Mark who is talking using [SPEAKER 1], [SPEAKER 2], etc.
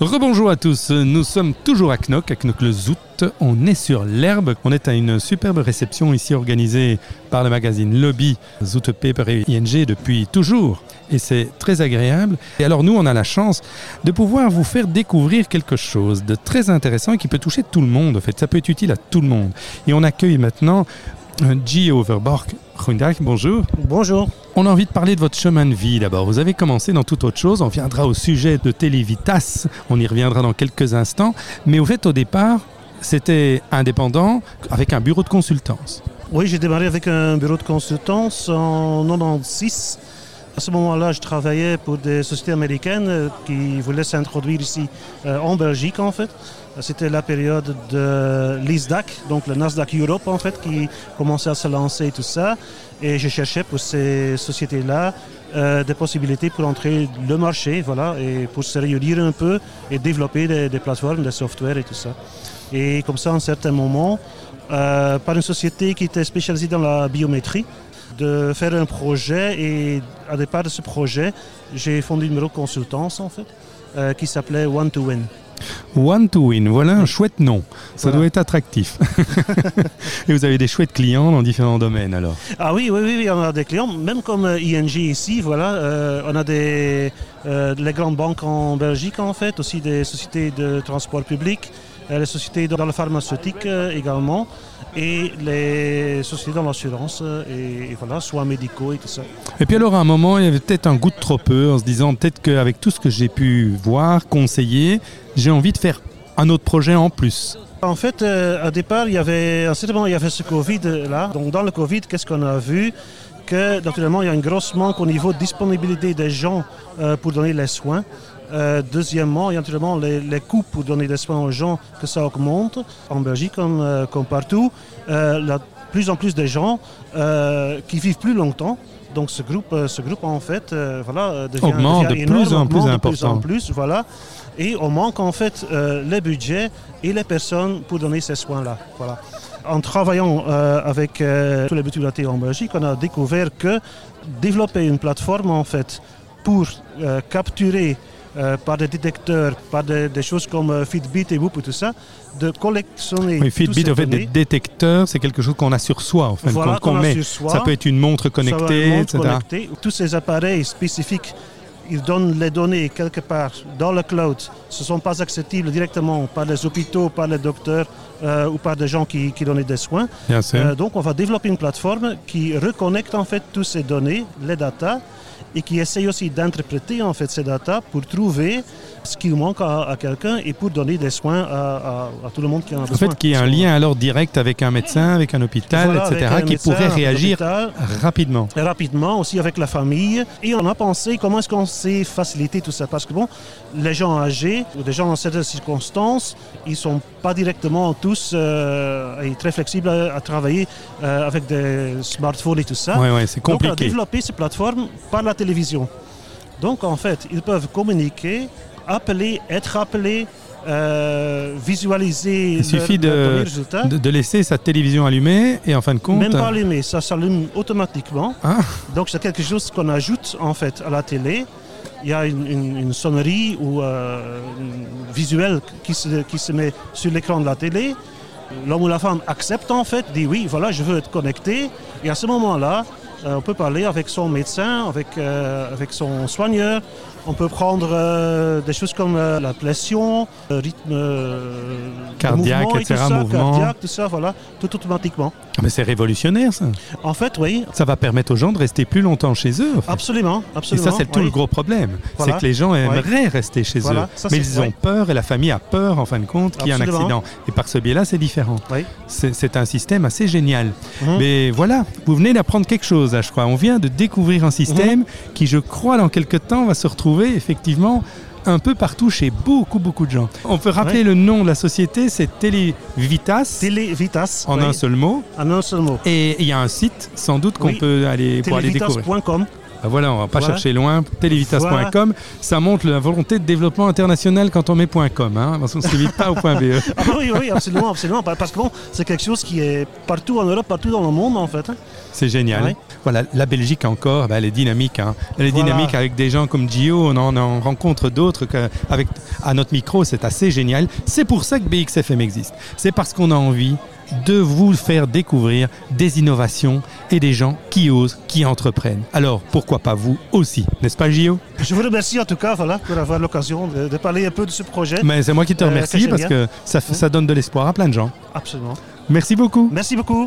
[SPEAKER 1] Rebonjour à tous, nous sommes toujours à Knock, à Knock le Zout. On est sur l'herbe. On est à une superbe réception ici organisée par le magazine Lobby Zout Paper et ING depuis toujours. Et c'est très agréable. Et alors nous, on a la chance de pouvoir vous faire découvrir quelque chose de très intéressant et qui peut toucher tout le monde. En fait, ça peut être utile à tout le monde. Et on accueille maintenant G. Overborg. Bonjour.
[SPEAKER 2] Bonjour.
[SPEAKER 1] On a envie de parler de votre chemin de vie d'abord. Vous avez commencé dans toute autre chose. On viendra au sujet de Télévitas. On y reviendra dans quelques instants. Mais au fait, au départ, c'était indépendant avec un bureau de consultance.
[SPEAKER 2] Oui, j'ai démarré avec un bureau de consultance en 96. À ce moment-là, je travaillais pour des sociétés américaines euh, qui voulaient s'introduire ici euh, en Belgique en fait. C'était la période de l'ISDAC, donc le Nasdaq Europe en fait, qui commençait à se lancer et tout ça. Et je cherchais pour ces sociétés-là euh, des possibilités pour entrer le marché, voilà, et pour se réunir un peu et développer des, plateformes, des softwares et tout ça. Et comme ça, à un certain moment, par une société qui était spécialisée dans la biométrie, de faire un projet et à départ de ce projet, j'ai fondé une bureau de consultance en fait, euh, qui s'appelait One to Win.
[SPEAKER 1] One to Win, voilà un chouette nom. Ça
[SPEAKER 2] Voilà.
[SPEAKER 1] doit être attractif. et vous avez des chouettes clients dans différents domaines alors.
[SPEAKER 2] Ah oui, oui, oui, oui, on a des clients, même comme euh, ING ici, voilà, euh, on a des euh, les grandes banques en Belgique en fait, aussi des sociétés de transport public, euh, les sociétés dans la pharmaceutique euh, également, et les sociétés dans l'assurance, et, et voilà, soins médicaux et tout ça.
[SPEAKER 1] Et puis alors à un moment, il y avait peut-être un goût de trop peu en se disant peut-être qu'avec tout ce que j'ai pu voir, conseiller, j'ai envie de faire un autre projet en plus.
[SPEAKER 2] En fait, au départ, il y avait, à il y avait ce Covid-là. Donc, dans le Covid, qu'est-ce qu'on a vu? Que, naturellement, il y a une grosse manque au niveau de disponibilité des gens euh, pour donner les soins. Euh, deuxièmement, il y a naturellement les, les coûts pour donner des soins aux gens, que ça augmente, en Belgique comme, euh, comme partout. Euh, la plus en plus de gens euh, qui vivent plus longtemps. Donc ce groupe, euh, ce groupe en fait, euh, voilà, euh, devient,
[SPEAKER 1] Augmente
[SPEAKER 2] devient
[SPEAKER 1] de plus en plus
[SPEAKER 2] augmente de plus en
[SPEAKER 1] important.
[SPEAKER 2] plus, voilà. Et on manque en fait euh, les budgets et les personnes pour donner ces soins-là. Voilà. En travaillant euh, avec euh, tous les mutualités en Belgique, on a découvert que développer une plateforme en fait pour euh, capturer par des détecteurs, par des, des choses comme Fitbit et Whoop et tout ça, de collectionner
[SPEAKER 1] Oui, Fitbit,
[SPEAKER 2] ces
[SPEAKER 1] en fait, des détecteurs, c'est quelque chose qu'on a sur soi, en
[SPEAKER 2] Voilà,
[SPEAKER 1] compte, qu'on met.
[SPEAKER 2] soi.
[SPEAKER 1] Ça peut être une montre connectée, etc.
[SPEAKER 2] connecté. Tous ces appareils spécifiques, ils donnent les données quelque part dans le cloud. Ce ne sont pas accessibles directement par les hôpitaux, par les docteurs euh, ou par des gens qui, qui donnent des soins. Euh, donc on va développer une plateforme qui reconnecte en fait toutes ces données, les datas, et qui essaye aussi d'interpréter en fait ces datas pour trouver ce qui manque à, à quelqu'un et pour donner des soins à, à- à tout le monde qui en a
[SPEAKER 1] En
[SPEAKER 2] besoin.
[SPEAKER 1] fait, qu'il y ait un lien alors direct avec un médecin, avec un hôpital,
[SPEAKER 2] Voilà,
[SPEAKER 1] etc.,
[SPEAKER 2] un
[SPEAKER 1] qui
[SPEAKER 2] médecin,
[SPEAKER 1] pourrait réagir rapidement.
[SPEAKER 2] Et rapidement aussi avec la famille. Et on a pensé comment est-ce qu'on sait faciliter tout ça. Parce que bon, les gens âgés ou des gens dans certaines circonstances, ils sont pas directement tous euh, et très flexibles à, à travailler euh, avec des smartphones et tout ça.
[SPEAKER 1] Oui, c'est
[SPEAKER 2] Donc on a
[SPEAKER 1] compliqué.
[SPEAKER 2] développé ces plateformes par la télévision. Donc en fait, ils peuvent communiquer, appeler, être appelés, euh, visualiser
[SPEAKER 1] Il suffit de,
[SPEAKER 2] résultats.
[SPEAKER 1] de, de laisser sa télévision allumée et en fin de compte.
[SPEAKER 2] Même pas allumé, ça s'allume automatiquement.
[SPEAKER 1] Ah.
[SPEAKER 2] Donc c'est quelque chose qu'on ajoute en fait à la télé. Il y a une, une- une sonnerie ou euh, un visuel qui se, qui se met sur l'écran de la télé. L'homme ou la femme accepte en fait, dit oui, voilà, je veux être connecté. Et à ce moment-là, euh, on peut parler avec son médecin, avec, euh, avec son soigneur. On peut prendre euh, des choses comme euh, la pression, le rythme euh,
[SPEAKER 1] Cardiaque,
[SPEAKER 2] mouvement et
[SPEAKER 1] etc.,
[SPEAKER 2] tout ça,
[SPEAKER 1] mouvement.
[SPEAKER 2] cardiaque, tout ça, voilà, tout automatiquement.
[SPEAKER 1] Mais c'est révolutionnaire, ça.
[SPEAKER 2] En fait, oui,
[SPEAKER 1] Ça va permettre aux gens de rester plus longtemps chez eux. en fait.
[SPEAKER 2] absolument,
[SPEAKER 1] Et
[SPEAKER 2] absolument.
[SPEAKER 1] ça, c'est tout
[SPEAKER 2] oui.
[SPEAKER 1] le gros problème.
[SPEAKER 2] Voilà.
[SPEAKER 1] C'est que les gens aimeraient rester chez
[SPEAKER 2] Voilà,
[SPEAKER 1] eux.
[SPEAKER 2] ça,
[SPEAKER 1] mais ils ont peur et la famille a peur, en fin de compte, qu'il y ait un
[SPEAKER 2] Absolument.
[SPEAKER 1] accident. Et par ce biais-là, c'est différent.
[SPEAKER 2] Oui.
[SPEAKER 1] C'est c'est un système assez génial.
[SPEAKER 2] Mhm.
[SPEAKER 1] Mais voilà, vous venez d'apprendre quelque chose, là, je crois. On vient de découvrir un système
[SPEAKER 2] Mhm.
[SPEAKER 1] qui, je crois, dans quelques temps, va se retrouver effectivement un peu partout chez beaucoup, beaucoup de gens. On peut rappeler le nom de la société, c'est Télévitas,
[SPEAKER 2] Télévitas.
[SPEAKER 1] en
[SPEAKER 2] oui,
[SPEAKER 1] un seul mot.
[SPEAKER 2] En un seul mot.
[SPEAKER 1] Et il y a un site, sans doute, qu'on
[SPEAKER 2] Oui.
[SPEAKER 1] peut aller pour aller découvrir. Ah, voilà, on va pas
[SPEAKER 2] Voilà.
[SPEAKER 1] chercher loin. Televitas.com, ça montre la volonté de développement international quand on met .com, hein, parce qu'on ne se limite pas au .be.
[SPEAKER 2] Ah oui, oui, absolument, absolument. Parce que bon, c'est quelque chose qui est partout en Europe, partout dans le monde en fait. hein.
[SPEAKER 1] C'est génial.
[SPEAKER 2] Ouais.
[SPEAKER 1] Voilà, la Belgique encore, ben, elle est dynamique. hein. Elle est
[SPEAKER 2] Voilà.
[SPEAKER 1] dynamique avec des gens comme Gio, on en, en rencontre d'autres avec à notre micro, c'est assez génial. C'est pour ça que BXFM existe. C'est parce qu'on a envie de vous faire découvrir des innovations et des gens qui osent, qui entreprennent. Alors, pourquoi pas vous aussi, n'est-ce pas Gio?
[SPEAKER 2] Je vous remercie en tout cas voilà, pour avoir l'occasion de, de parler un peu de ce projet.
[SPEAKER 1] Mais c'est moi qui te
[SPEAKER 2] Euh,
[SPEAKER 1] remercie parce que ça, ça donne de l'espoir à plein de gens.
[SPEAKER 2] Absolument.
[SPEAKER 1] Merci beaucoup.
[SPEAKER 2] Merci beaucoup.